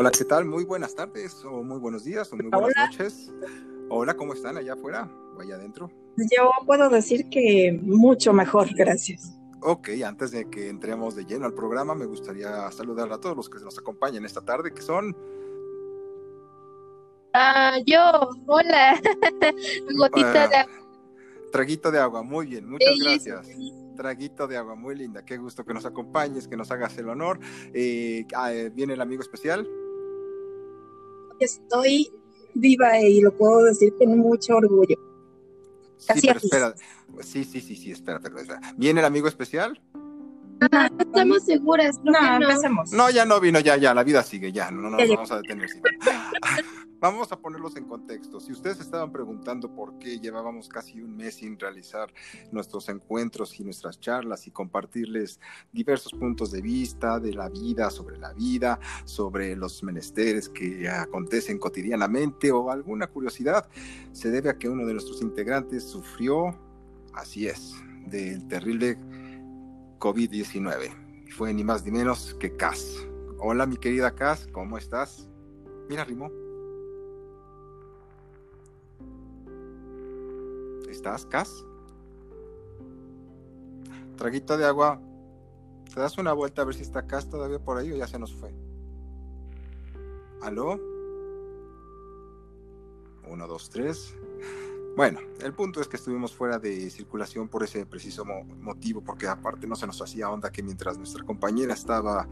Hola, ¿qué tal? Muy buenas tardes, o muy buenos días, o muy buenas noches. Hola, ¿cómo están allá afuera o allá adentro? Yo puedo decir que mucho mejor, gracias. Ok, antes de que entremos de lleno al programa, me gustaría saludar a todos los que nos acompañan esta tarde, que son... Ah, yo, hola, gotita de agua. Traguito de agua, muy bien, muchas gracias. Traguito de agua, muy linda, qué gusto que nos acompañes, que nos hagas el honor. Eh, ah, eh, ¿Viene el amigo especial? Estoy viva y lo puedo decir con mucho orgullo. Sí, pero espera. Sí, sí, sí, sí, espérate, espérate. ¿Viene el amigo especial? No, estamos seguras. No, no, empecemos. No, ya no vino, ya, ya, la vida sigue, ya, no, no nos vamos a detener. Vamos a ponerlos en contexto. Si ustedes estaban preguntando por qué llevábamos casi un mes sin realizar nuestros encuentros y nuestras charlas y compartirles diversos puntos de vista de la vida, sobre la vida, sobre los menesteres que acontecen cotidianamente o alguna curiosidad, se debe a que uno de nuestros integrantes sufrió, así es, del terrible COVID-19. Fue ni más ni menos que Cas. Hola, mi querida Cas, ¿cómo estás? Mira, Rimo. ¿Estás, Cas? Traguito de agua. ¿Te das una vuelta a ver si está Cas todavía por ahí o ya se nos fue? ¿Aló? Uno, dos, tres. Bueno, el punto es que estuvimos fuera de circulación por ese preciso motivo, porque aparte no se nos hacía onda que mientras nuestra compañera estaba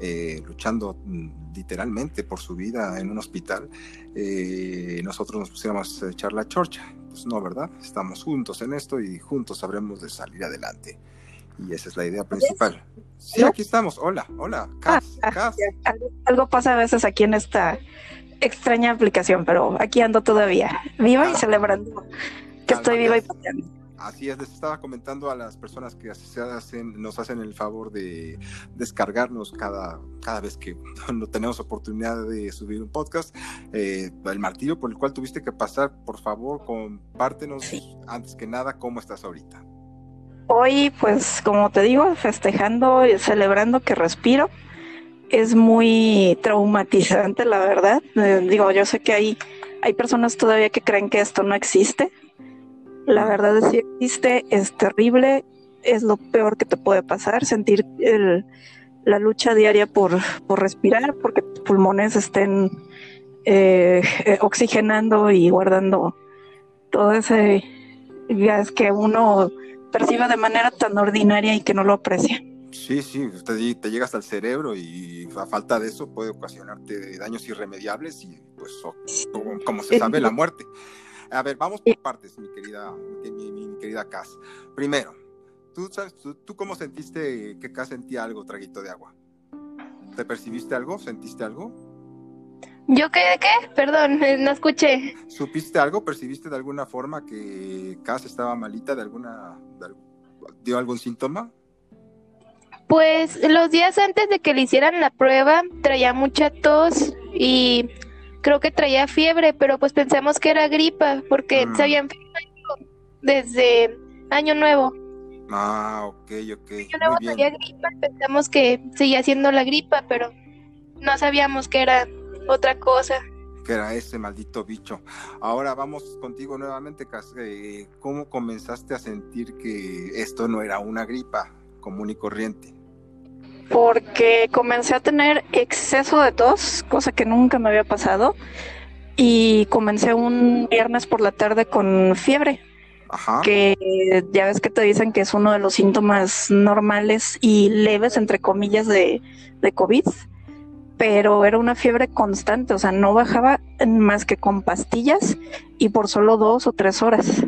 eh, luchando mm, literalmente por su vida en un hospital, eh, nosotros nos pusiéramos a echar la chorcha. Pues no, ¿verdad? Estamos juntos en esto y juntos sabremos de salir adelante. Y esa es la idea principal. Sí, aquí estamos. Hola, hola. Cas, ah, Cas. Algo pasa a veces aquí en esta extraña aplicación, pero aquí ando todavía, viva y celebrando que estoy viva y pateando. Así es, les estaba comentando a las personas que se hacen, nos hacen el favor de descargarnos cada, cada vez que no tenemos oportunidad de subir un podcast. Eh, el martillo por el cual tuviste que pasar, por favor, compártenos antes que nada cómo estás ahorita. Hoy, pues, como te digo, festejando y celebrando que respiro es muy traumatizante, la verdad. Eh, digo, yo sé que hay, hay personas todavía que creen que esto no existe. La verdad es que existe, es terrible, es lo peor que te puede pasar, sentir el, la lucha diaria por, por respirar, porque tus pulmones estén eh, oxigenando y guardando todo ese gas que uno percibe de manera tan ordinaria y que no lo aprecia. Sí, sí, usted te llega hasta el cerebro y a falta de eso puede ocasionarte daños irremediables y pues como, se sabe la muerte. A ver, vamos por partes, mi querida, mi, querida Cass. Primero, ¿tú, sabes, tú, cómo sentiste que Cass sentía algo, traguito de agua? ¿Te percibiste algo? ¿Sentiste algo? ¿Yo qué de qué? Perdón, no escuché. ¿Supiste algo? ¿Percibiste de alguna forma que Cass estaba malita de alguna... ¿Dio algún síntoma? Pues los días antes de que le hicieran la prueba traía mucha tos y creo que traía fiebre, pero pues pensamos que era gripa porque mm. se había enfermado desde Año Nuevo. Ah, ok, ok. Año Nuevo traía gripa, pensamos que seguía siendo la gripa, pero no sabíamos que era otra cosa. Que era ese maldito bicho. Ahora vamos contigo nuevamente, eh, ¿cómo comenzaste a sentir que esto no era una gripa común y corriente? Porque comencé a tener exceso de tos, cosa que nunca me había pasado, y comencé un viernes por la tarde con fiebre, Ajá. que ya ves que te dicen que es uno de los síntomas normales y leves, entre comillas, de, de COVID, pero era una fiebre constante, o sea, no bajaba más que con pastillas y por solo dos o tres horas.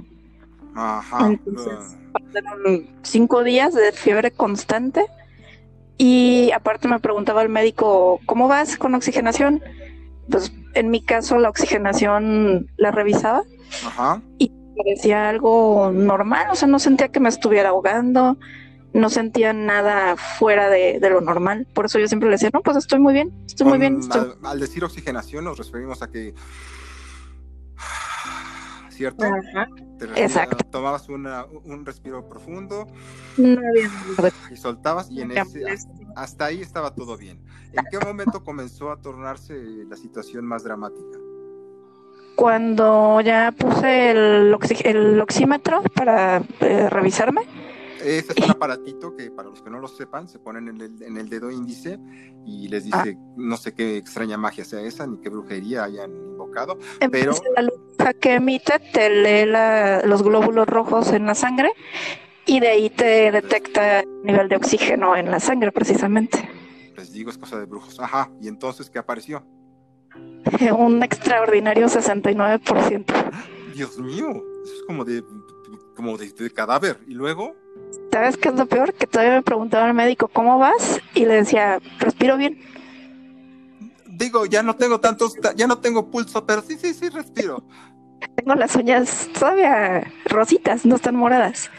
Ajá. Entonces, cinco días de fiebre constante y aparte me preguntaba el médico, ¿cómo vas con oxigenación? Pues en mi caso la oxigenación la revisaba y parecía algo normal, o sea, no sentía que me estuviera ahogando, no sentía nada fuera de, lo normal. Por eso yo siempre le decía, no, pues estoy muy bien, estoy muy bien. Al, decir oxigenación nos referimos a que, ¿cierto? Exacto. Tomabas una, un respiro profundo no había y soltabas y en ese, hasta ahí estaba todo bien. ¿En qué momento comenzó a tornarse la situación más dramática? Cuando ya puse el, el oxímetro para eh, revisarme. Ese es un aparatito que para los que no lo sepan se ponen en el, en el dedo índice y les dice ah. no sé qué extraña magia sea esa ni qué brujería hayan invocado, pero la que emite te lee los glóbulos rojos en la sangre y de ahí te detecta el nivel de oxígeno en la sangre precisamente. Les digo, es cosa de brujos. Ajá, ¿y entonces qué apareció? Un extraordinario 69%. Dios mío, eso es como de, como de, cadáver. ¿Y luego? ¿Sabes qué es lo peor? Que todavía me preguntaba al médico, ¿cómo vas? Y le decía, respiro bien. Digo, ya no tengo tantos, ya no tengo pulso, pero sí, sí, sí, respiro. Tengo las uñas todavía rositas, no están moradas.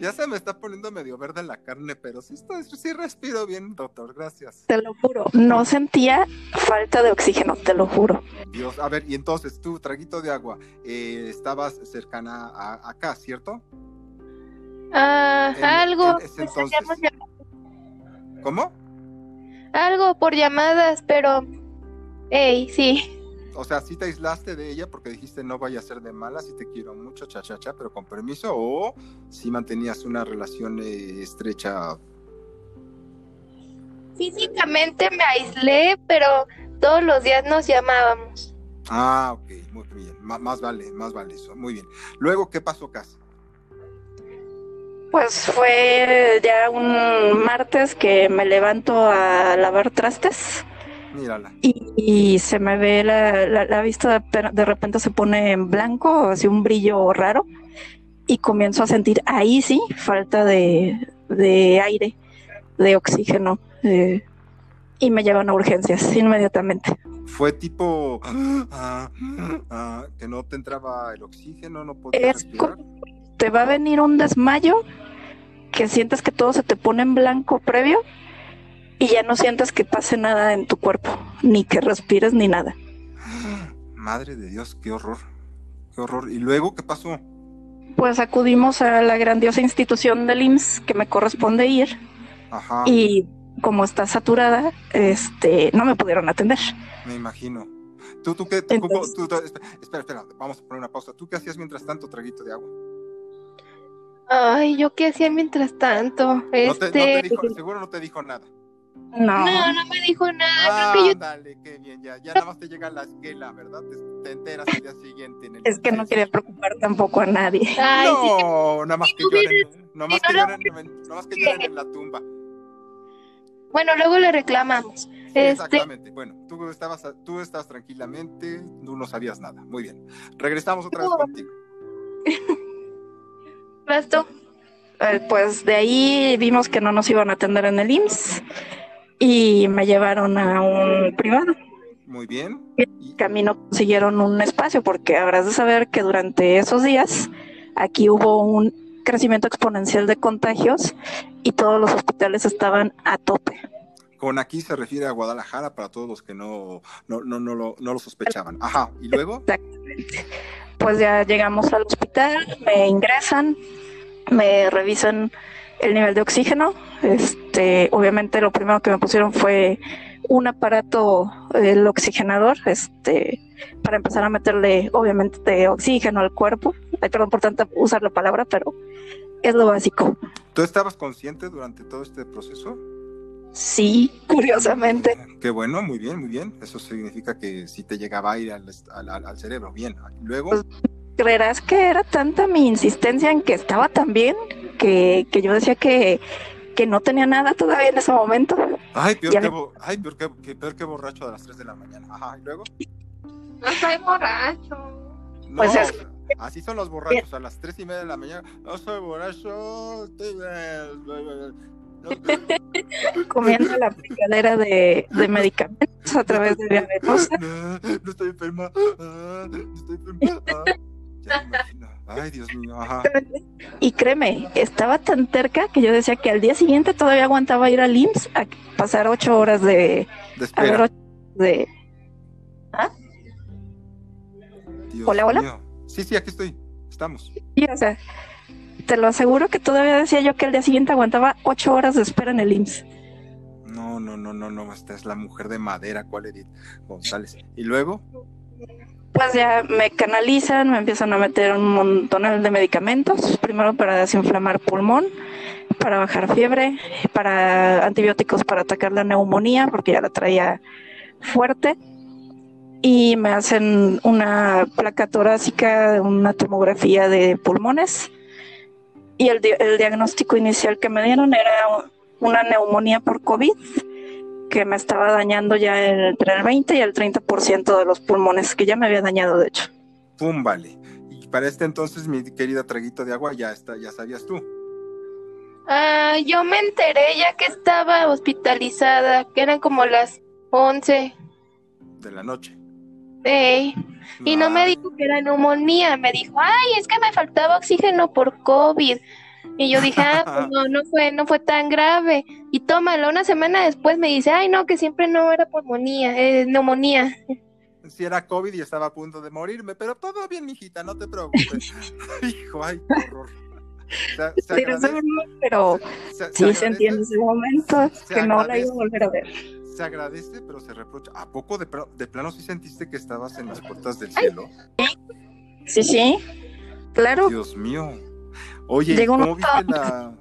Ya se me está poniendo medio verde la carne, pero sí, estoy, sí respiro bien, doctor, gracias. Te lo juro, no sentía falta de oxígeno, te lo juro. Dios, a ver, y entonces tú, traguito de agua, eh, estabas cercana a, acá, ¿cierto? Ah, algo. ¿Cómo? Algo por llamadas, pero... Ey, sí o sea, si te aislaste de ella porque dijiste no vaya a ser de mala, si te quiero mucho, cha, cha, cha, pero con permiso, o si mantenías una relación eh, estrecha. Físicamente me aislé, pero todos los días nos llamábamos. Ah, ok, muy bien, más vale, más vale eso, muy bien. Luego, ¿qué pasó, Cas? Pues fue ya un martes que me levanto a lavar trastes y, se me ve la, la, vista, de, de, repente se pone en blanco, así un brillo raro, y comienzo a sentir ahí sí falta de, aire, de oxígeno, eh, y me llevan a urgencias inmediatamente. Fue tipo ah, ah, que no te entraba el oxígeno, no podías Te va a venir un desmayo, que sientes que todo se te pone en blanco previo y ya no sientas que pase nada en tu cuerpo, ni que respires ni nada. Madre de Dios, qué horror, qué horror. ¿Y luego qué pasó? Pues acudimos a la grandiosa institución del IMSS que me corresponde ir. Ajá. Y como está saturada, este, no me pudieron atender. Me imagino. ¿Tú, tú qué? Tú, espera, espera, vamos a poner una pausa. ¿Tú qué hacías mientras tanto, traguito de agua? Ay, ¿yo qué hacía mientras tanto? este... seguro no te dijo nada. No. No, no me dijo nada. Ah, dale, qué bien, ya, ya nada más te llega la esquela, ¿verdad? Te, enteras al día siguiente. En el es que no quería preocupar tampoco a nadie. no, nada más que lloren, nada más que lloren, nada más que lloren en la tumba. Bueno, luego le reclamamos. Este exactamente. Bueno, tú estabas, tú estabas tranquilamente, tú no sabías nada. Muy bien. Regresamos otra vez contigo. ¿Bastó? Eh, pues de ahí vimos que no nos iban a atender en el IMSS y me llevaron a un privado. Muy bien. Y camino consiguieron un espacio porque habrás de saber que durante esos días aquí hubo un crecimiento exponencial de contagios y todos los hospitales estaban a tope. Con aquí se refiere a Guadalajara para todos los que no, no, no, no, lo, no lo sospechaban. Ajá, ¿y luego? Exactamente. Pues ya llegamos al hospital, me ingresan, me revisan el nivel de oxígeno. Este, obviamente lo primero que me pusieron fue un aparato, el oxigenador, este, para empezar a meterle, obviamente, oxígeno al cuerpo. Ay, perdón por tanto usar la palabra, pero es lo básico. ¿Tú estabas consciente durante todo este proceso? Sí, curiosamente. Qué bueno, muy bien, muy bien. Eso significa que sí te llegaba aire al, al, al cerebro. Bien. Luego. Pues, ¿Creerás que era tanta mi insistencia en que estaba tan bien que, que yo decía que, que no tenía nada todavía en ese momento. Ay, peor, que, ay peor, que, peor que borracho a las 3 de la mañana. Ajá, ¿y luego? No soy borracho. No, pues es... así son los borrachos, a las 3 y media de la mañana. No soy borracho, comiendo la picadera de, de, medicamentos a través de diabetes. No, no estoy enferma. Ah, no estoy enferma. Ah. Ay, Dios mío, Y créeme, estaba tan cerca que yo decía que al día siguiente todavía aguantaba ir al IMSS a pasar ocho horas de... De espera. de... ¿Ah? hola, hola. Sí, sí, aquí estoy. Estamos. Sí, o sea, te lo aseguro que todavía decía yo que el día siguiente aguantaba ocho horas de espera en el IMSS. No, no, no, no, no, esta es la mujer de madera, ¿cuál Edith González? ¿Y luego? Ya me canalizan, me empiezan a meter un montón de medicamentos, primero para desinflamar pulmón, para bajar fiebre, para antibióticos para atacar la neumonía, porque ya la traía fuerte, y me hacen una placa torácica, una tomografía de pulmones, y el diagnóstico inicial que me dieron era una neumonía por COVID que me estaba dañando ya entre el 20 y el 30% de los pulmones, que ya me había dañado de hecho. Pum, vale. Y para este entonces, mi querida traguito de agua, ya está, ya sabías tú. Ah, yo me enteré ya que estaba hospitalizada, que eran como las 11 de la noche. Sí. Y no me dijo que era neumonía, me dijo, ay, es que me faltaba oxígeno por COVID. Y yo dije, ah, pues no, no fue, no fue tan grave. Y tómalo, una semana después me dice, ay, no, que siempre no era pulmonía, eh, neumonía. Sí era COVID y estaba a punto de morirme, pero todo bien, mijita, no te preocupes. Hijo, ay, qué horror. pero sí se entiende ese momento que no la iba a volver a ver. Se agradece, pero se reprocha. ¿A poco de, de plano sí sentiste que estabas en las puertas del cielo? Sí, sí, claro. Dios mío. Oye, ¿cómo viste la...?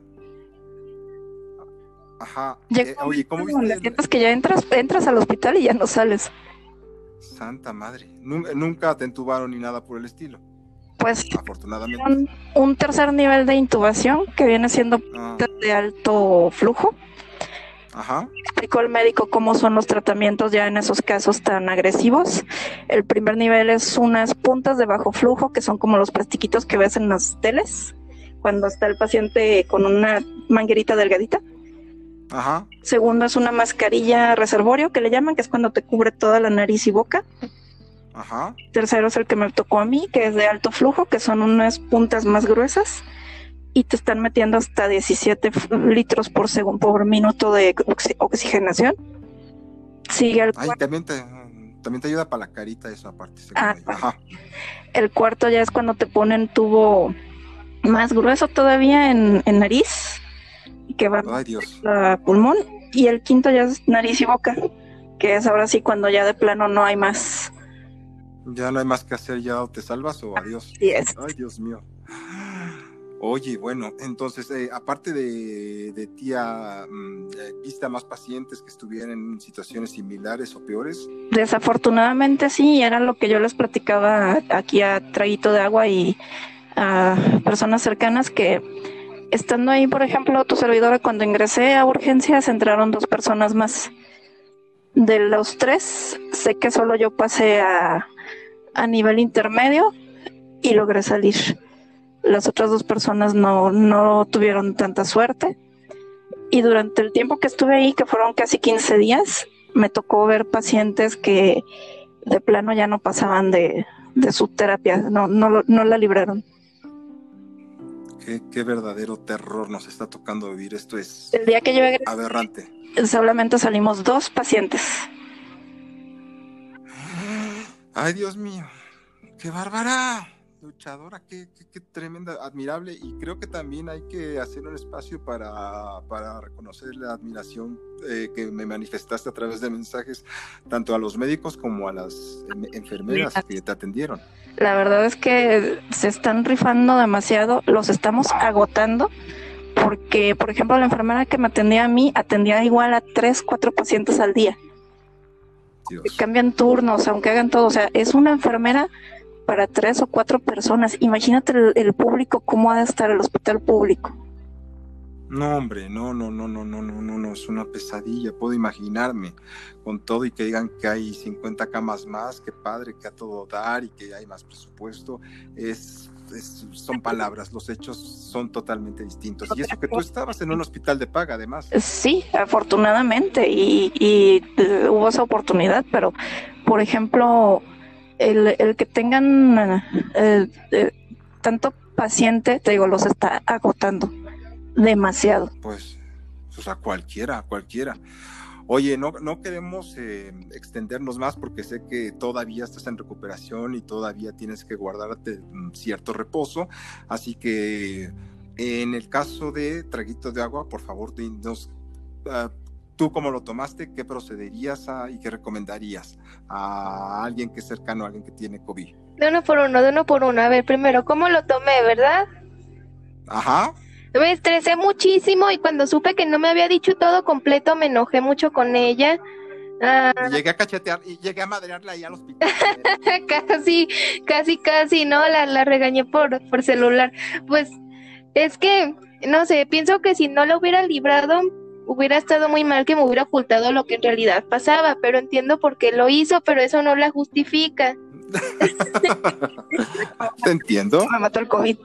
Ajá. Eh, oye, ¿cómo viste? Es que ya entras, entras al hospital y ya no sales. Santa madre. Nunca te entubaron ni nada por el estilo. Pues afortunadamente. Un, tercer nivel de intubación que viene siendo ah. de alto flujo. Ajá. Explicó el médico cómo son los tratamientos ya en esos casos tan agresivos. El primer nivel es unas puntas de bajo flujo que son como los plastiquitos que ves en las teles cuando está el paciente con una manguerita delgadita. Ajá. Segundo es una mascarilla reservorio que le llaman, que es cuando te cubre toda la nariz y boca. Ajá. Tercero es el que me tocó a mí, que es de alto flujo, que son unas puntas más gruesas y te están metiendo hasta 17 litros por segundo por minuto de oxigenación. Sigue el Ay, también te, también te ayuda para la carita esa parte. Ah, Ajá. El cuarto ya es cuando te ponen tubo más grueso todavía en, nariz, que va a pulmón, y el quinto ya es nariz y boca, que es ahora sí cuando ya de plano no hay más. Ya no hay más que hacer, ya te salvas o adiós. Ay, Dios mío. Oye, bueno, entonces, eh, aparte de, de tía, mm, eh, ¿viste a más pacientes que estuvieran en situaciones similares o peores? Desafortunadamente sí, era lo que yo les platicaba aquí a Traguito de Agua y a personas cercanas que estando ahí, por ejemplo, tu servidora, cuando ingresé a urgencias, entraron dos personas más. De los tres, sé que solo yo pasé a, a nivel intermedio y logré salir. Las otras dos personas no, no tuvieron tanta suerte. Y durante el tiempo que estuve ahí, que fueron casi 15 días, me tocó ver pacientes que de plano ya no pasaban de, de su terapia, no, no, no la libraron qué, verdadero terror nos está tocando vivir. Esto es el día que yo aberrante. Solamente salimos dos pacientes. Ay, Dios mío, qué bárbara luchadora, qué, qué, tremenda, admirable. Y creo que también hay que hacer un espacio para, para reconocer la admiración eh, que me manifestaste a través de mensajes, tanto a los médicos como a las enfermeras que te atendieron. La verdad es que se están rifando demasiado, los estamos agotando. Porque, por ejemplo, la enfermera que me atendía a mí atendía igual a tres, cuatro pacientes al día. Cambian turnos, aunque hagan todo. O sea, es una enfermera para tres o cuatro personas. Imagínate el, público, cómo ha de estar el hospital público. No, hombre, no, no, no, no, no, no, no, no, es una pesadilla, puedo imaginarme con todo y que digan que hay 50 camas más, que padre, que a todo dar y que hay más presupuesto, es, son palabras, los hechos son totalmente distintos. Y eso que tú estabas en un hospital de paga, además. Sí, afortunadamente, y, y eh, hubo esa oportunidad, pero, por ejemplo, el, el que tengan eh, eh, tanto paciente, te digo, los está agotando demasiado. Pues, o sea, cualquiera, cualquiera. Oye, no, no queremos eh, extendernos más porque sé que todavía estás en recuperación y todavía tienes que guardarte cierto reposo. Así que en el caso de traguito de agua, por favor, dinos uh, tú cómo lo tomaste, qué procederías y qué recomendarías a alguien que es cercano a alguien que tiene COVID. De uno por uno, de uno por uno. A ver, primero, ¿cómo lo tomé, verdad? Ajá. Me estresé muchísimo y cuando supe que no me había dicho todo completo me enojé mucho con ella. Ah. llegué a cachetear y llegué a madrearla ahí al hospital. casi, casi, casi, ¿no? La, la regañé por, por celular. Pues es que, no sé, pienso que si no lo hubiera librado, hubiera estado muy mal que me hubiera ocultado lo que en realidad pasaba, pero entiendo por qué lo hizo, pero eso no la justifica. Te entiendo. Me mató el COVID.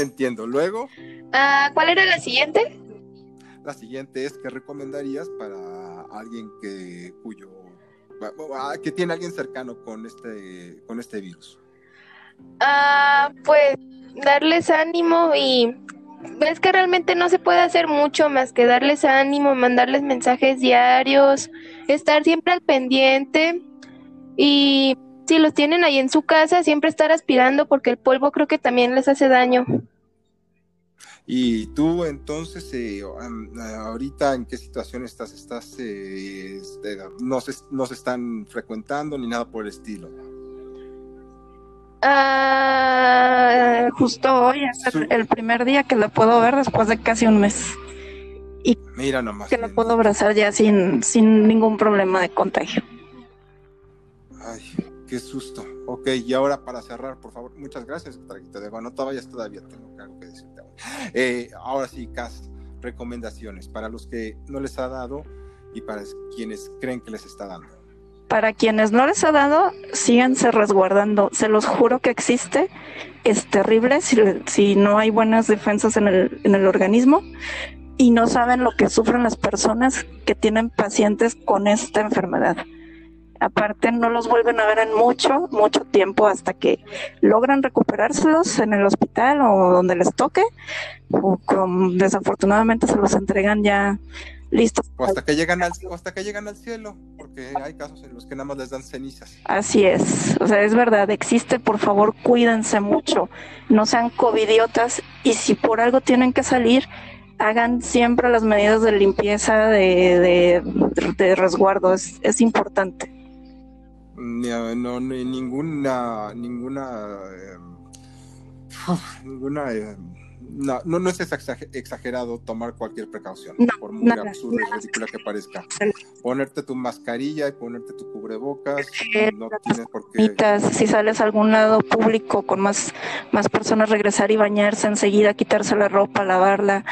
entiendo. Luego. Ah, ¿Cuál era la siguiente? La siguiente es, ¿qué recomendarías para alguien que cuyo ah, que tiene alguien cercano con este con este virus? Ah, pues darles ánimo y ves que realmente no se puede hacer mucho más que darles ánimo, mandarles mensajes diarios, estar siempre al pendiente y si los tienen ahí en su casa, siempre estar aspirando porque el polvo creo que también les hace daño. Y tú entonces, eh, ahorita en qué situación estás? ¿Estás, eh, este, no, se, no se están frecuentando ni nada por el estilo? Ah, justo hoy es el, primer día que lo puedo ver después de casi un mes. Y Mira nomás. Que lo puedo abrazar ya sin, sin ningún problema de contagio. Ay, qué susto. Ok, y ahora para cerrar, por favor, muchas gracias, Traguito de No todavía, todavía tengo algo que decirte. Eh, ahora sí, Cas, recomendaciones para los que no les ha dado y para quienes creen que les está dando. Para quienes no les ha dado, síganse resguardando. Se los juro que existe. Es terrible si, no hay buenas defensas en el, en el organismo y no saben lo que sufren las personas que tienen pacientes con esta enfermedad. Aparte, no los vuelven a ver en mucho, mucho tiempo hasta que logran recuperárselos en el hospital o donde les toque, o desafortunadamente se los entregan ya listos. O hasta que llegan al, hasta que llegan al cielo, porque hay casos en los que nada más les dan cenizas. Así es, o sea, es verdad, existe, por favor, cuídense mucho, no sean covidiotas y si por algo tienen que salir, hagan siempre las medidas de limpieza, de, de, resguardo, es, es importante no, ninguna, ninguna, em, ninguna, em, no, no, es exagerado tomar cualquier precaución, por muy absurdo y ridícula que parezca. Ponerte tu mascarilla y ponerte tu cubrebocas, no tienes por qué. Si sales a algún lado público con más, más personas, regresar y bañarse enseguida, quitarse la ropa, lavarla,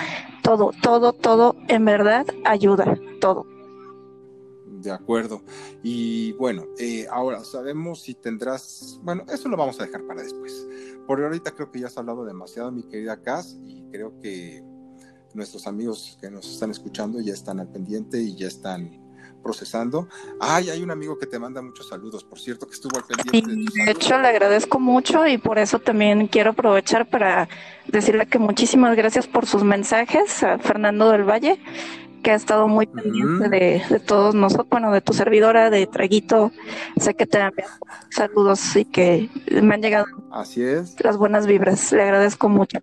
todo, todo, todo, en verdad ayuda, todo. De acuerdo. Y bueno, eh, ahora sabemos si tendrás, bueno, eso lo vamos a dejar para después. Por ahorita creo que ya has hablado demasiado, mi querida Cass, y creo que nuestros amigos que nos están escuchando ya están al pendiente y ya están procesando. Ay, hay un amigo que te manda muchos saludos, por cierto, que estuvo al pendiente. de, de hecho, le agradezco mucho y por eso también quiero aprovechar para decirle que muchísimas gracias por sus mensajes a Fernando del Valle que ha estado muy pendiente de, todos nosotros, bueno, de tu servidora, de Traguito. Sé que te enviado saludos y que me han llegado Así es. las buenas vibras. Le agradezco mucho.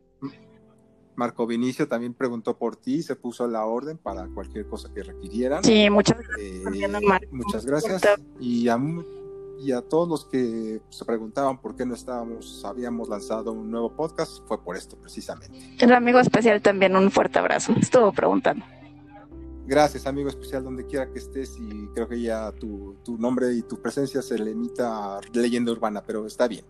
Marco Vinicio también preguntó por ti, se puso a la orden para cualquier cosa que requirieran. Sí, muchas gracias. Eh, muchas gracias. Y a, y a todos los que se preguntaban por qué no estábamos, habíamos lanzado un nuevo podcast, fue por esto precisamente. El amigo especial también, un fuerte abrazo. Estuvo preguntando. Gracias, amigo especial, donde quiera que estés, y creo que ya tu, nombre y tu presencia se limita a leyenda urbana, pero está bien.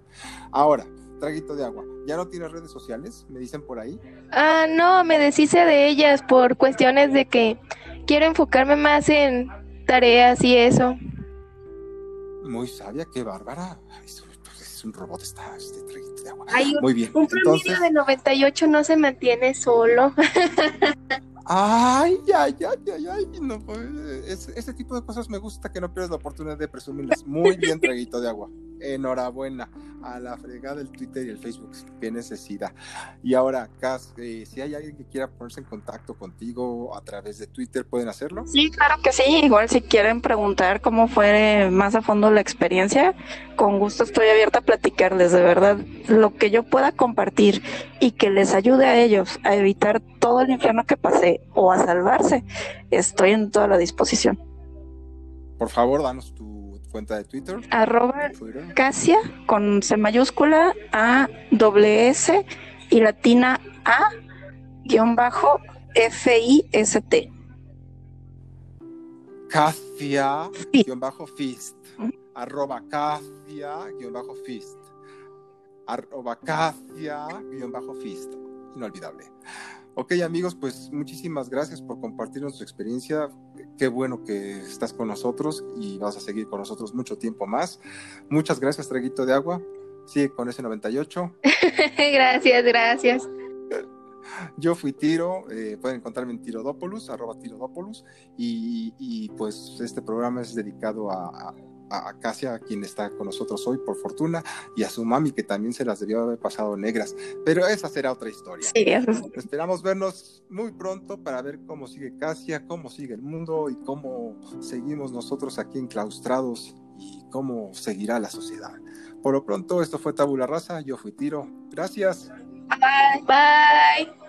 Ahora, traguito de agua. ¿Ya no tienes redes sociales? ¿Me dicen por ahí? Ah, no, me deshice de ellas por cuestiones de que quiero enfocarme más en tareas y eso. Muy sabia, qué bárbara. Es un robot está este traguito de agua. Muy bien. Un promedio de 98 no se mantiene solo. Ay, ay, ay, ay, ay, no, pues, ese tipo de cosas me gusta que no pierdas la oportunidad de presumirles. Muy bien, traguito de agua. Enhorabuena a la fregada del Twitter y el Facebook. Qué necesidad. Y ahora, Cas, eh, si hay alguien que quiera ponerse en contacto contigo a través de Twitter, ¿pueden hacerlo? Sí, claro que sí. Igual si quieren preguntar cómo fue más a fondo la experiencia, con gusto estoy abierta a platicarles. De verdad, lo que yo pueda compartir y que les ayude a ellos a evitar todo el infierno que pasé o a salvarse, estoy en toda la disposición. Por favor, danos tu cuenta de Twitter. Arroba Casia con C mayúscula A doble S y latina A guion bajo F I S T. Casia guion bajo Fist. Arroba Casia guion bajo Fist. Arroba Casia guion bajo Fist. Inolvidable. Ok amigos, pues muchísimas gracias por compartirnos tu experiencia. Qué bueno que estás con nosotros y vas a seguir con nosotros mucho tiempo más. Muchas gracias, Traguito de Agua. Sigue con ese 98. gracias, gracias. Yo fui Tiro, eh, pueden encontrarme en Tirodópolis, arroba Tirodópolis, y, y, pues este programa es dedicado a, a Casia, quien está con nosotros hoy, por fortuna, y a su mami, que también se las debió haber pasado negras. Pero esa será otra historia. Sí, Esperamos vernos muy pronto para ver cómo sigue Casia, cómo sigue el mundo y cómo seguimos nosotros aquí enclaustrados y cómo seguirá la sociedad. Por lo pronto, esto fue Tabula Raza, yo fui Tiro. Gracias. Bye. Bye.